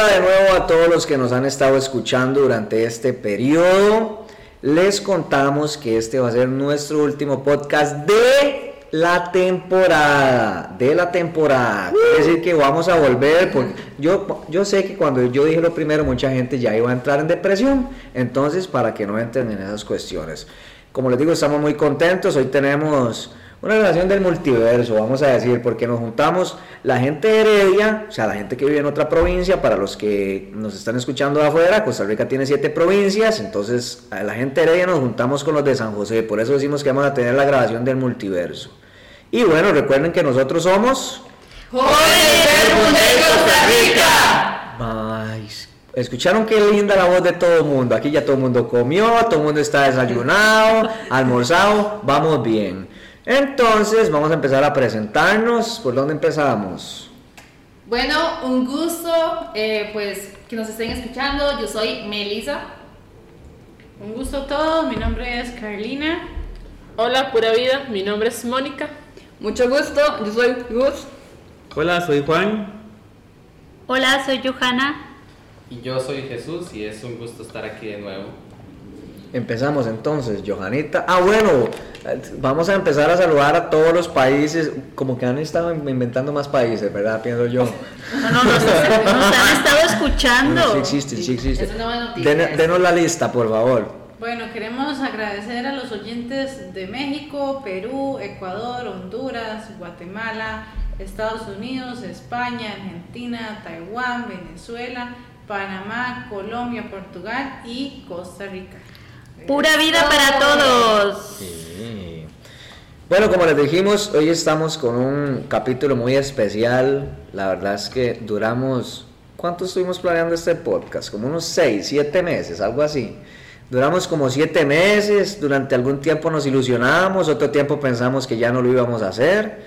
Hola de nuevo a todos los que nos han estado escuchando durante este periodo. Les contamos que este va a ser nuestro último podcast de la temporada, de la temporada. Es decir, que vamos a volver, porque yo, yo sé que cuando yo dije lo primero, mucha gente ya iba a entrar en depresión, entonces para que no entren en esas cuestiones. Como les digo, estamos muy contentos, hoy tenemos una relación del multiverso, vamos a decir, porque nos juntamos la gente de Heredia, o sea, la gente que vive en otra provincia, para los que nos están escuchando de afuera, Costa Rica tiene siete provincias, entonces a la gente de Heredia nos juntamos con los de San José, por eso decimos que vamos a tener la grabación del multiverso. Y bueno, recuerden que nosotros somos... ¡Jóvenes de Costa Rica! Escucharon qué linda la voz de todo el mundo. Aquí ya todo el mundo comió, todo el mundo está desayunado, almorzado, vamos bien. Entonces, vamos a empezar a presentarnos. ¿Por dónde empezamos? Bueno, un gusto, eh, pues, que nos estén escuchando. Yo soy Melisa. Un gusto a todos, mi nombre es Carlina. Hola, pura vida, mi nombre es Mónica. Mucho gusto, yo soy Gus. Hola, soy Juan. Hola, soy Johanna. Y yo soy Jesús y es un gusto estar aquí de nuevo. Empezamos entonces, Johanita. Ah, bueno, vamos a empezar a saludar a todos los países, como que han estado inventando más países, ¿verdad? Pienso yo. No, no, nos, han estado escuchando. sí existe, sí existe. denos la lista, por favor. Bueno, queremos agradecer a los oyentes de México, Perú, Ecuador, Honduras, Guatemala, Estados Unidos, España, Argentina, Taiwán, Venezuela, Panamá, Colombia, Portugal y Costa Rica. Pura vida para todos. Bueno, como les dijimos, hoy estamos con un capítulo muy especial. La verdad es que duramos, ¿cuánto estuvimos planeando este podcast? Como unos 6, 7 meses, algo así. Duramos como 7 meses, durante algún tiempo nos ilusionamos, otro tiempo pensamos que ya no lo íbamos a hacer,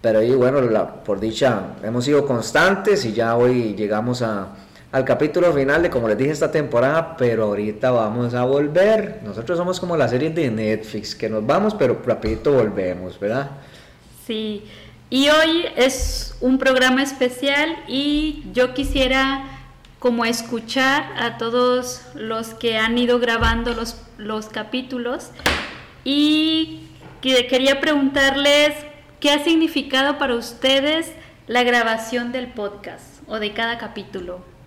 pero bueno, por dicha, hemos sido constantes y ya hoy llegamos a, al capítulo final de, como les dije, esta temporada, pero ahorita vamos a volver. Nosotros somos como la serie de Netflix, que nos vamos, pero rapidito volvemos, ¿verdad? Sí, y hoy es un programa especial y yo quisiera como escuchar a todos los que han ido grabando los, los capítulos y quería preguntarles qué ha significado para ustedes la grabación del podcast o de cada capítulo.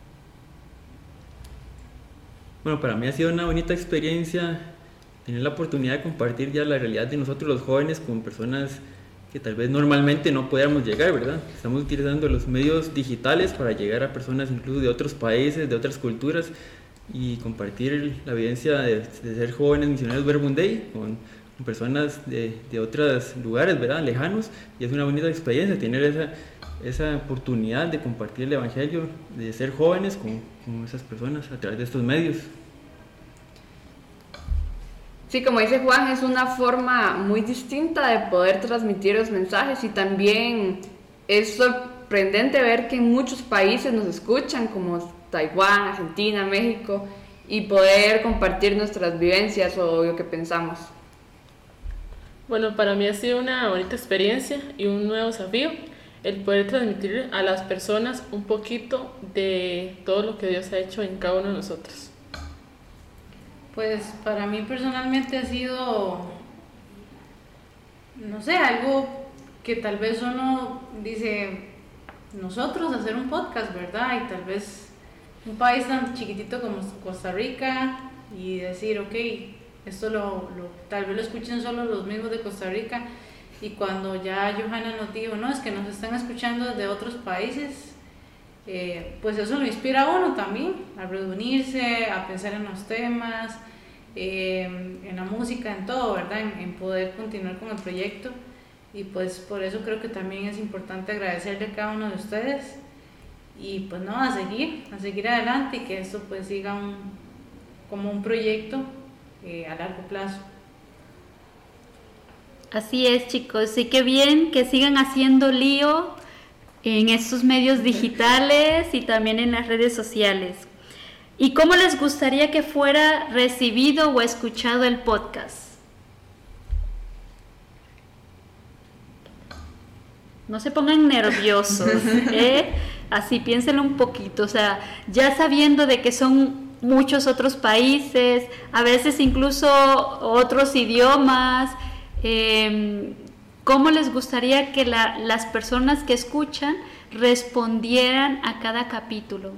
Bueno, para mí ha sido una bonita experiencia tener la oportunidad de compartir ya la realidad de nosotros los jóvenes con personas que tal vez normalmente no podíamos llegar, ¿verdad? Estamos utilizando los medios digitales para llegar a personas incluso de otros países, de otras culturas y compartir la evidencia de, ser jóvenes misioneros Verbunday con, con personas de, de, otros lugares, ¿verdad? Lejanos y es una bonita experiencia tener esa, esa oportunidad de compartir el Evangelio, de ser jóvenes con, con esas personas a través de estos medios. Sí, como dice Juan, es una forma muy distinta de poder transmitir los mensajes y también es sorprendente ver que en muchos países nos escuchan, como Taiwán, Argentina, México, y poder compartir nuestras vivencias o lo que pensamos. Bueno, para mí ha sido una bonita experiencia y un nuevo desafío el poder transmitir a las personas un poquito de todo lo que Dios ha hecho en cada uno de nosotros. Pues para mí personalmente ha sido, no sé, algo que tal vez uno dice, nosotros hacer un podcast, ¿verdad? Y tal vez un país tan chiquitito como Costa Rica y decir, ok, esto lo, tal vez lo escuchen solo los mismos de Costa Rica y cuando ya Johanna nos dijo, no, es que nos están escuchando desde otros países, eh, pues eso lo inspira a uno también, a reunirse, a pensar en los temas, eh, en la música, en todo, ¿verdad? En, poder continuar con el proyecto. Y pues por eso creo que también es importante agradecerle a cada uno de ustedes y pues no, a seguir, a seguir adelante y que esto pues siga como un proyecto eh, a largo plazo. Así es, chicos. Sí que bien que sigan haciendo lío en estos medios digitales y también en las redes sociales. ¿Y cómo les gustaría que fuera recibido o escuchado el podcast? No se pongan nerviosos, ¿eh? así piénsenlo un poquito, o sea, ya sabiendo de que son muchos otros países, a veces incluso otros idiomas, em, ¿cómo les gustaría que las personas que escuchan respondieran a cada capítulo?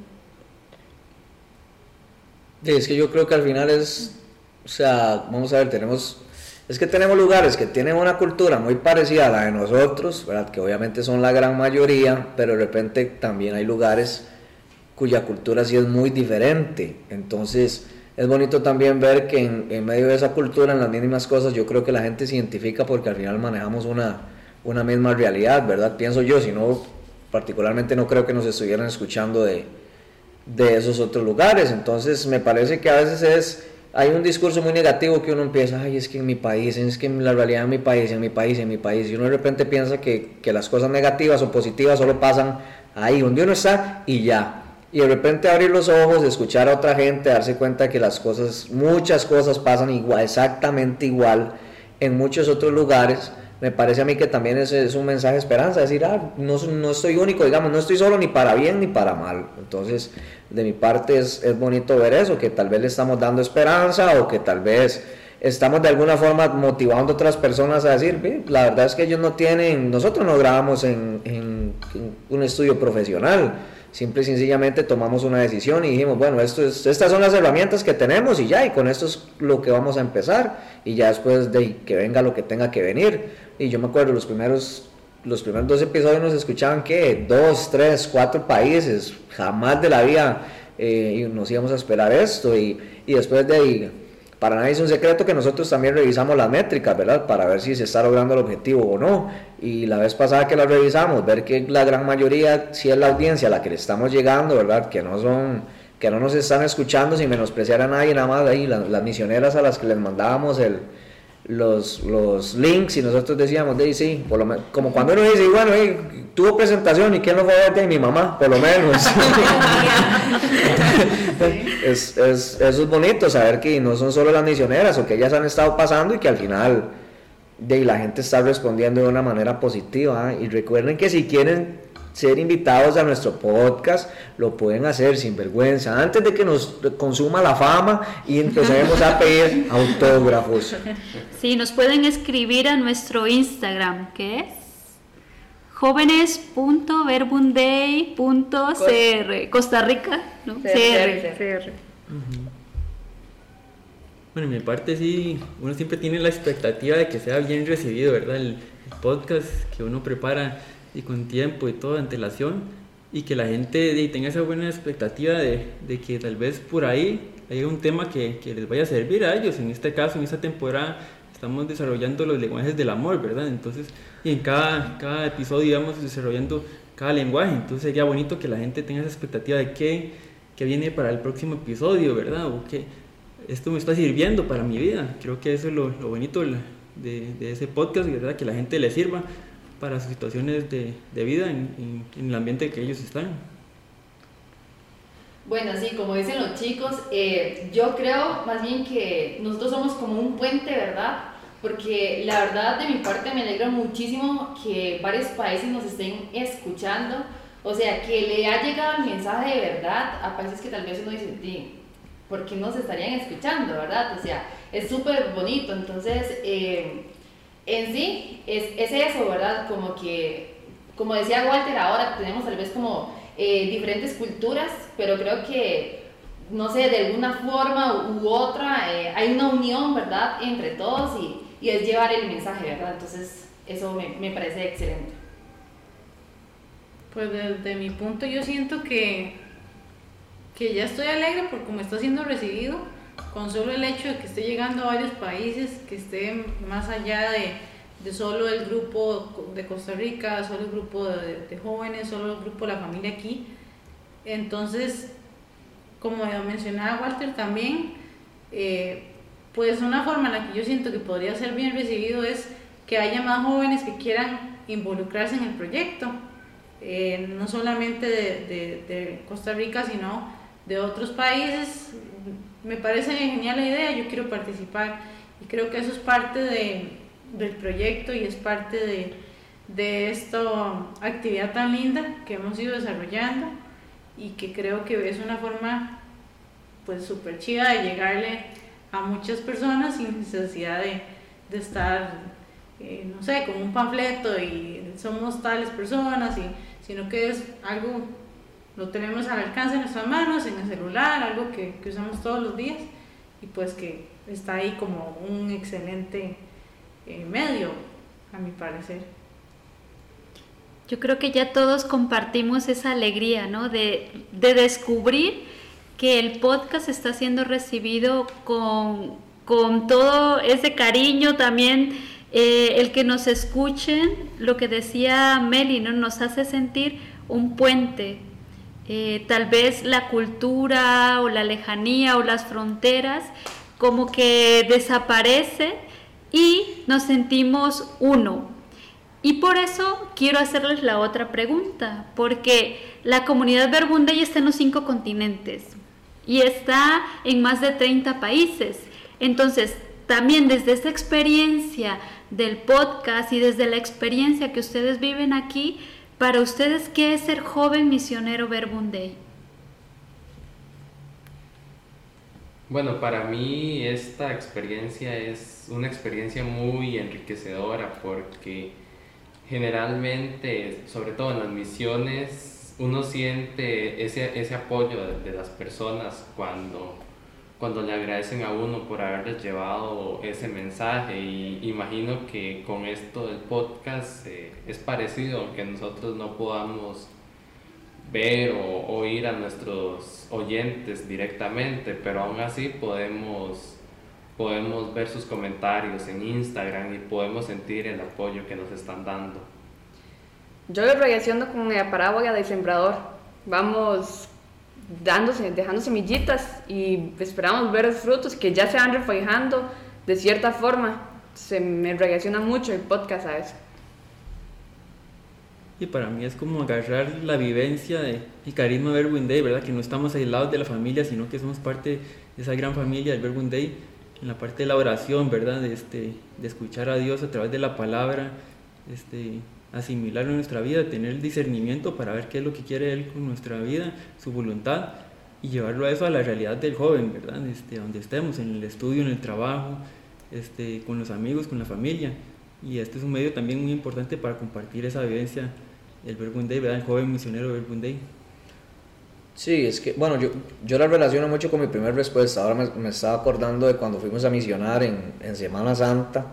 es que yo creo que al final es, o sea, vamos a ver, tenemos es que tenemos lugares que tienen una cultura muy parecida a la de nosotros, ¿verdad? que obviamente son la gran mayoría, pero de repente también hay lugares cuya cultura sí es muy diferente. Entonces es bonito también ver que en, medio de esa cultura, en las mínimas cosas, yo creo que la gente se identifica porque al final manejamos una, una misma realidad, ¿verdad? Pienso yo, si no, particularmente no creo que nos estuvieran escuchando de, de esos otros lugares. Entonces me parece que a veces es hay un discurso muy negativo que uno empieza, ay, es que en mi país, es que en la realidad en mi país, en mi país, en mi país, y uno de repente piensa que, que las cosas negativas o positivas solo pasan ahí donde uno está y ya. Y de repente abrir los ojos, escuchar a otra gente, darse cuenta que las cosas, muchas cosas pasan igual, exactamente igual en muchos otros lugares me parece a mí que también es, es un mensaje de esperanza, decir, ah, no, no, estoy único, digamos, no estoy solo ni para bien ni para mal. Entonces, de mi parte es, es bonito ver eso, que tal vez le estamos dando esperanza o que tal vez estamos de alguna forma motivando a otras personas a decir, la verdad es que ellos no tienen, nosotros no grabamos en, en un estudio profesional Simple y sencillamente tomamos una decisión y dijimos, bueno, esto es, estas son las herramientas que tenemos y ya, y con esto es lo que vamos a empezar, y ya después de que venga lo que tenga que venir. Y yo me acuerdo, los primeros, los primeros dos episodios nos escuchaban que dos, tres, cuatro países, jamás de la vida eh, nos íbamos a esperar esto, y, y después de ahí para nadie es un secreto que nosotros también revisamos las métricas, ¿verdad? Para ver si se está logrando el objetivo o no. Y la vez pasada que las revisamos, ver que la gran mayoría, si es la audiencia a la que le estamos llegando, ¿verdad? Que no son, que no nos están escuchando sin menospreciar a nadie, nada más ahí, las misioneras a las que les mandábamos el, los, los links y nosotros decíamos, de sí, por lo como cuando uno dice, bueno, tuvo presentación y quién lo fue a ver, mi mamá, por lo menos. es, es, eso es bonito, saber que no son solo las misioneras o que ellas han estado pasando y que al final de, la gente está respondiendo de una manera positiva. ¿ah? Y recuerden que si quieren ser invitados a nuestro podcast, lo pueden hacer sin vergüenza, antes de que nos consuma la fama y empecemos a pedir autógrafos. Sí, nos pueden escribir a nuestro Instagram, que es jóvenes.verbunday.cr, Costa Rica, ¿no? CR. Bueno, en mi parte sí, uno siempre tiene la expectativa de que sea bien recibido, ¿verdad? el podcast que uno prepara y con tiempo y toda antelación y que la gente tenga esa buena expectativa de, de, que tal vez por ahí haya un tema que, que, les vaya a servir a ellos. En este caso, en esta temporada, estamos desarrollando los lenguajes del amor, ¿verdad? Entonces, y en cada, cada episodio vamos desarrollando cada lenguaje. Entonces sería bonito que la gente tenga esa expectativa de qué, qué viene para el próximo episodio, ¿verdad? O que esto me está sirviendo para mi vida. Creo que eso es lo, lo bonito de, de, ese podcast, ¿verdad? Que la gente le sirva para sus situaciones de, de vida en, en, el ambiente que ellos están. Bueno, sí, como dicen los chicos, eh, yo creo más bien que nosotros somos como un puente, ¿verdad? Porque la verdad de mi parte me alegra muchísimo que varios países nos estén escuchando, o sea, que le ha llegado el mensaje de verdad a países que tal vez uno dice, ¿por qué nos estarían escuchando, verdad? O sea, es súper bonito, entonces... Eh, en sí es, es, eso, ¿verdad? Como que, como decía Walter, ahora tenemos tal vez como eh, diferentes culturas, pero creo que, no sé, de alguna forma u otra eh, hay una unión, ¿verdad? Entre todos y, y, es llevar el mensaje, ¿verdad? Entonces, eso me, me parece excelente. Pues desde mi punto yo siento que, que ya estoy alegre por cómo está siendo recibido con solo el hecho de que esté llegando a varios países, que esté más allá de, de solo el grupo de Costa Rica, solo el grupo de, jóvenes, solo el grupo de la familia aquí. Entonces, como mencionaba Walter también, eh, pues una forma en la que yo siento que podría ser bien recibido es que haya más jóvenes que quieran involucrarse en el proyecto, eh, no solamente de, de Costa Rica, sino de otros países, me parece genial la idea, yo quiero participar. Y creo que eso es parte de, del proyecto y es parte de, de esta actividad tan linda que hemos ido desarrollando y que creo que es una forma pues súper chida de llegarle a muchas personas sin necesidad de, de estar, eh, no sé, con un panfleto y somos tales personas, y, sino que es algo, lo tenemos al alcance de nuestras manos, en el celular, algo que, que usamos todos los días y pues que está ahí como un excelente eh, medio, a mi parecer. Yo creo que ya todos compartimos esa alegría, ¿no? De, de descubrir que el podcast está siendo recibido con, con todo ese cariño también. Eh, el que nos escuchen, lo que decía Meli, ¿no? nos hace sentir un puente. Eh, tal vez la cultura o la lejanía o las fronteras como que desaparece y nos sentimos uno. Y por eso quiero hacerles la otra pregunta, porque la comunidad Verbunday está en los cinco continentes y está en más de 30 países. Entonces, también desde esta experiencia del podcast y desde la experiencia que ustedes viven aquí, para ustedes, ¿qué es ser joven misionero Verbunday? Bueno, para mí esta experiencia es una experiencia muy enriquecedora porque generalmente, sobre todo en las misiones, uno siente ese, ese apoyo de, las personas cuando, cuando le agradecen a uno por haberles llevado ese mensaje y imagino que con esto del podcast eh, es parecido, aunque nosotros no podamos ver o oír a nuestros oyentes directamente, pero aún así podemos, podemos ver sus comentarios en Instagram y podemos sentir el apoyo que nos están dando. Yo lo relaciono con la parábola del sembrador. Vamos dejando semillitas y esperamos ver los frutos que ya se van reflejando de cierta forma. Se me relaciona mucho el podcast a eso. Y para mí es como agarrar la vivencia y carisma de Verbum Day, ¿verdad? Que no estamos aislados de la familia, sino que somos parte de esa gran familia del Verbum Day, en la parte de la oración, ¿verdad? De, este, de escuchar a Dios a través de la palabra, este, asimilarlo en nuestra vida, tener el discernimiento para ver qué es lo que quiere Él con nuestra vida, su voluntad, y llevarlo a eso a la realidad del joven, ¿verdad? Este, donde estemos, en el estudio, en el trabajo, este, con los amigos, con la familia. Y este es un medio también muy importante para compartir esa vivencia del Verbum Day, ¿verdad? El joven misionero Verbum Day. Sí, es que, bueno, yo, yo la relaciono mucho con mi primer respuesta. Ahora me, me estaba acordando de cuando fuimos a misionar en, en, Semana Santa,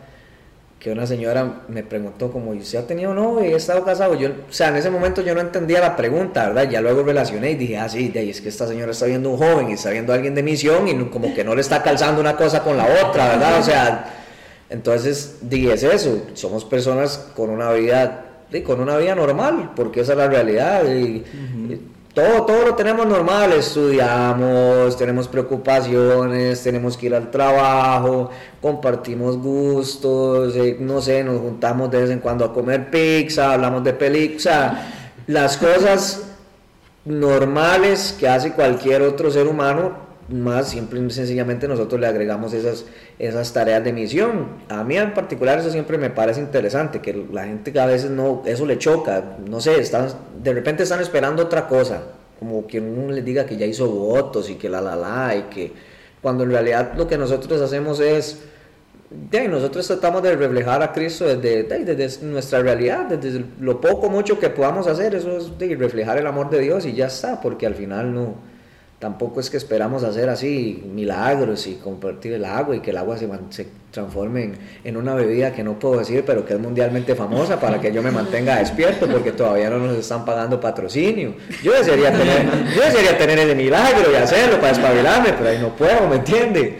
que una señora me preguntó como, ¿y usted ha tenido novio y ha estado casado? Yo, o sea, en ese momento yo no entendía la pregunta, ¿verdad? Ya luego relacioné y dije, ah, sí, de ahí es que esta señora está viendo un joven y está viendo a alguien de misión y como que no le está calzando una cosa con la otra, ¿verdad? O sea entonces, dije, es eso, somos personas con una vida, con una vida normal, porque esa es la realidad. Todo, todo lo tenemos normal, estudiamos, tenemos preocupaciones, tenemos que ir al trabajo, compartimos gustos, eh, no sé, nos juntamos de vez en cuando a comer pizza, hablamos de películas, o sea, las cosas normales que hace cualquier otro ser humano más siempre sencillamente nosotros le agregamos esas, esas tareas de misión. A mí en particular eso siempre me parece interesante, que la gente a veces no, eso le choca, no sé, están, de repente están esperando otra cosa, como que uno les diga que ya hizo votos y que la la la y que cuando en realidad lo que nosotros hacemos es, de, nosotros tratamos de reflejar a Cristo desde, desde nuestra realidad, desde lo poco mucho que podamos hacer, eso es de reflejar el amor de Dios y ya está, porque al final no tampoco es que esperamos hacer así milagros y compartir el agua y que el agua se, se transforme en, una bebida que no puedo decir, pero que es mundialmente famosa para que yo me mantenga despierto porque todavía no nos están pagando patrocinio. Yo desearía tener, yo desearía tener ese milagro y hacerlo para espabilarme, pero ahí no puedo, ¿me entiende?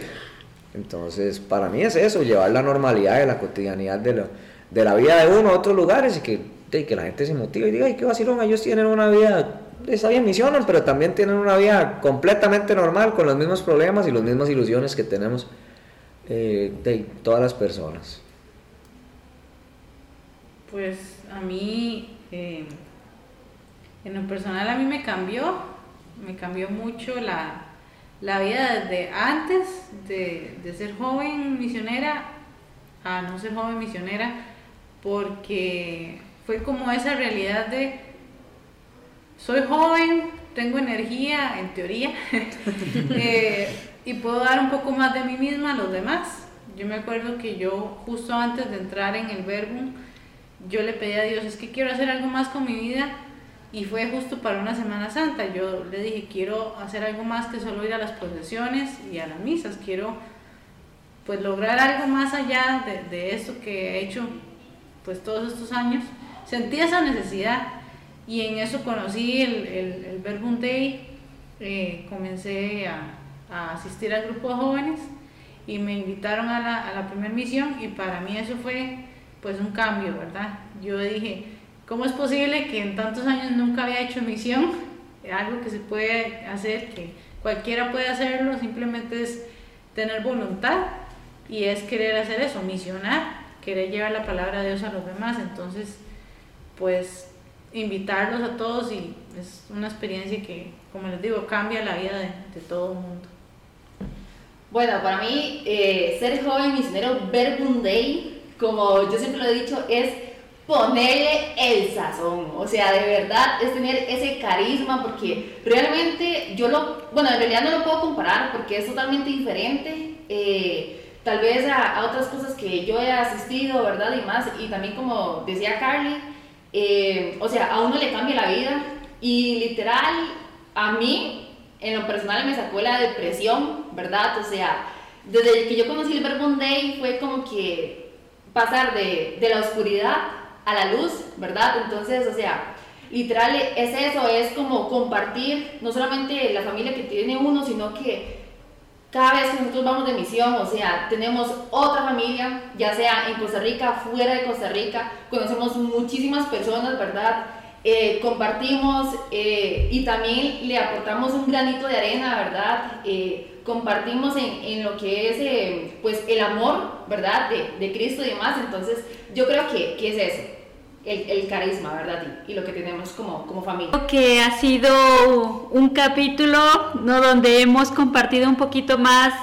Entonces, para mí es eso, llevar la normalidad de la cotidianidad de, de la vida de uno a otros lugares y que, que la gente se motive y diga, ay, qué vacilón, ellos tienen una vida está bien misionan, pero también tienen una vida completamente normal, con los mismos problemas y las mismas ilusiones que tenemos eh, de todas las personas. Pues a mí, eh, en lo personal a mí me cambió, me cambió mucho la, la vida desde antes de, de ser joven misionera a no ser joven misionera, porque fue como esa realidad de soy joven, tengo energía, en teoría, eh, y puedo dar un poco más de mí misma a los demás. Yo me acuerdo que yo justo antes de entrar en el verbo, yo le pedí a Dios, es que quiero hacer algo más con mi vida y fue justo para una Semana Santa. Yo le dije, quiero hacer algo más que solo ir a las procesiones y a las misas, quiero pues lograr algo más allá de, de esto que he hecho pues todos estos años. Sentí esa necesidad y en eso conocí el, el, el Verbum Day, eh, comencé a, a, asistir al grupo de jóvenes y me invitaron a la, a la primera misión y para mí eso fue pues un cambio, ¿verdad? Yo dije, ¿cómo es posible que en tantos años nunca había hecho misión? Algo que se puede hacer, que cualquiera puede hacerlo, simplemente es tener voluntad y es querer hacer eso, misionar, querer llevar la palabra de Dios a los demás. Entonces, pues invitarlos a todos y es una experiencia que, como les digo, cambia la vida de, de todo el mundo. Bueno, para mí, eh, ser joven misionero Verbum Day, como yo siempre lo he dicho, es ponerle el sazón. O sea, de verdad es tener ese carisma, porque realmente yo lo, bueno, en realidad no lo puedo comparar porque es totalmente diferente. Eh, tal vez a, a, otras cosas que yo he asistido, ¿verdad? Y más, y también como decía Carly, eh, o sea, a uno le cambia la vida y literal, a mí, en lo personal, me sacó la depresión, ¿verdad? O sea, desde que yo conocí el Verbum Day fue como que pasar de, de la oscuridad a la luz, ¿verdad? Entonces, o sea, literal es eso, es como compartir no solamente la familia que tiene uno, sino que cada vez que nosotros vamos de misión, o sea, tenemos otra familia, ya sea en Costa Rica, fuera de Costa Rica, conocemos muchísimas personas, ¿verdad? Eh, compartimos eh, y también le aportamos un granito de arena, ¿verdad? Eh, compartimos en, lo que es eh, pues el amor, ¿verdad? De, de, Cristo y demás. Entonces, yo creo que, que es eso, el, el, carisma, ¿verdad? Y, y, lo que tenemos como, como familia. Que ha sido un capítulo, ¿no? Donde hemos compartido un poquito más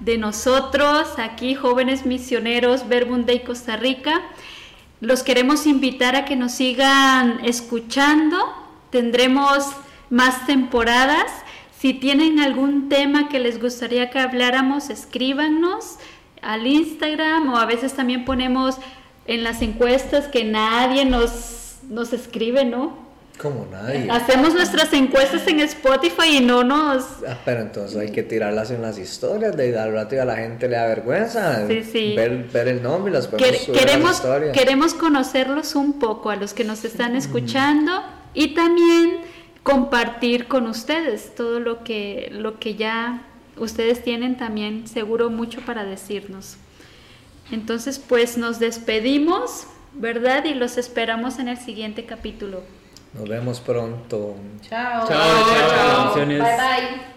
de nosotros, aquí, jóvenes misioneros, Verbum Day Costa Rica. Los queremos invitar a que nos sigan escuchando. Tendremos más temporadas. Si tienen algún tema que les gustaría que habláramos, escríbanos al Instagram o a veces también ponemos en las encuestas que nadie nos, nos escribe, ¿no? Como nadie. Hacemos nuestras encuestas en Spotify y no nos... Ah, pero entonces hay que tirarlas en las historias, de al rato a la gente le da vergüenza sí, sí. Ver, ver, el nombre y las podemos Quer queremos, queremos conocerlos un poco a los que nos están escuchando y también compartir con ustedes todo lo que, lo que ya ustedes tienen también seguro mucho para decirnos. Entonces, pues nos despedimos, ¿verdad? Y los esperamos en el siguiente capítulo. Nos vemos pronto. Chao. Chao, chao. chao. Bye, bye.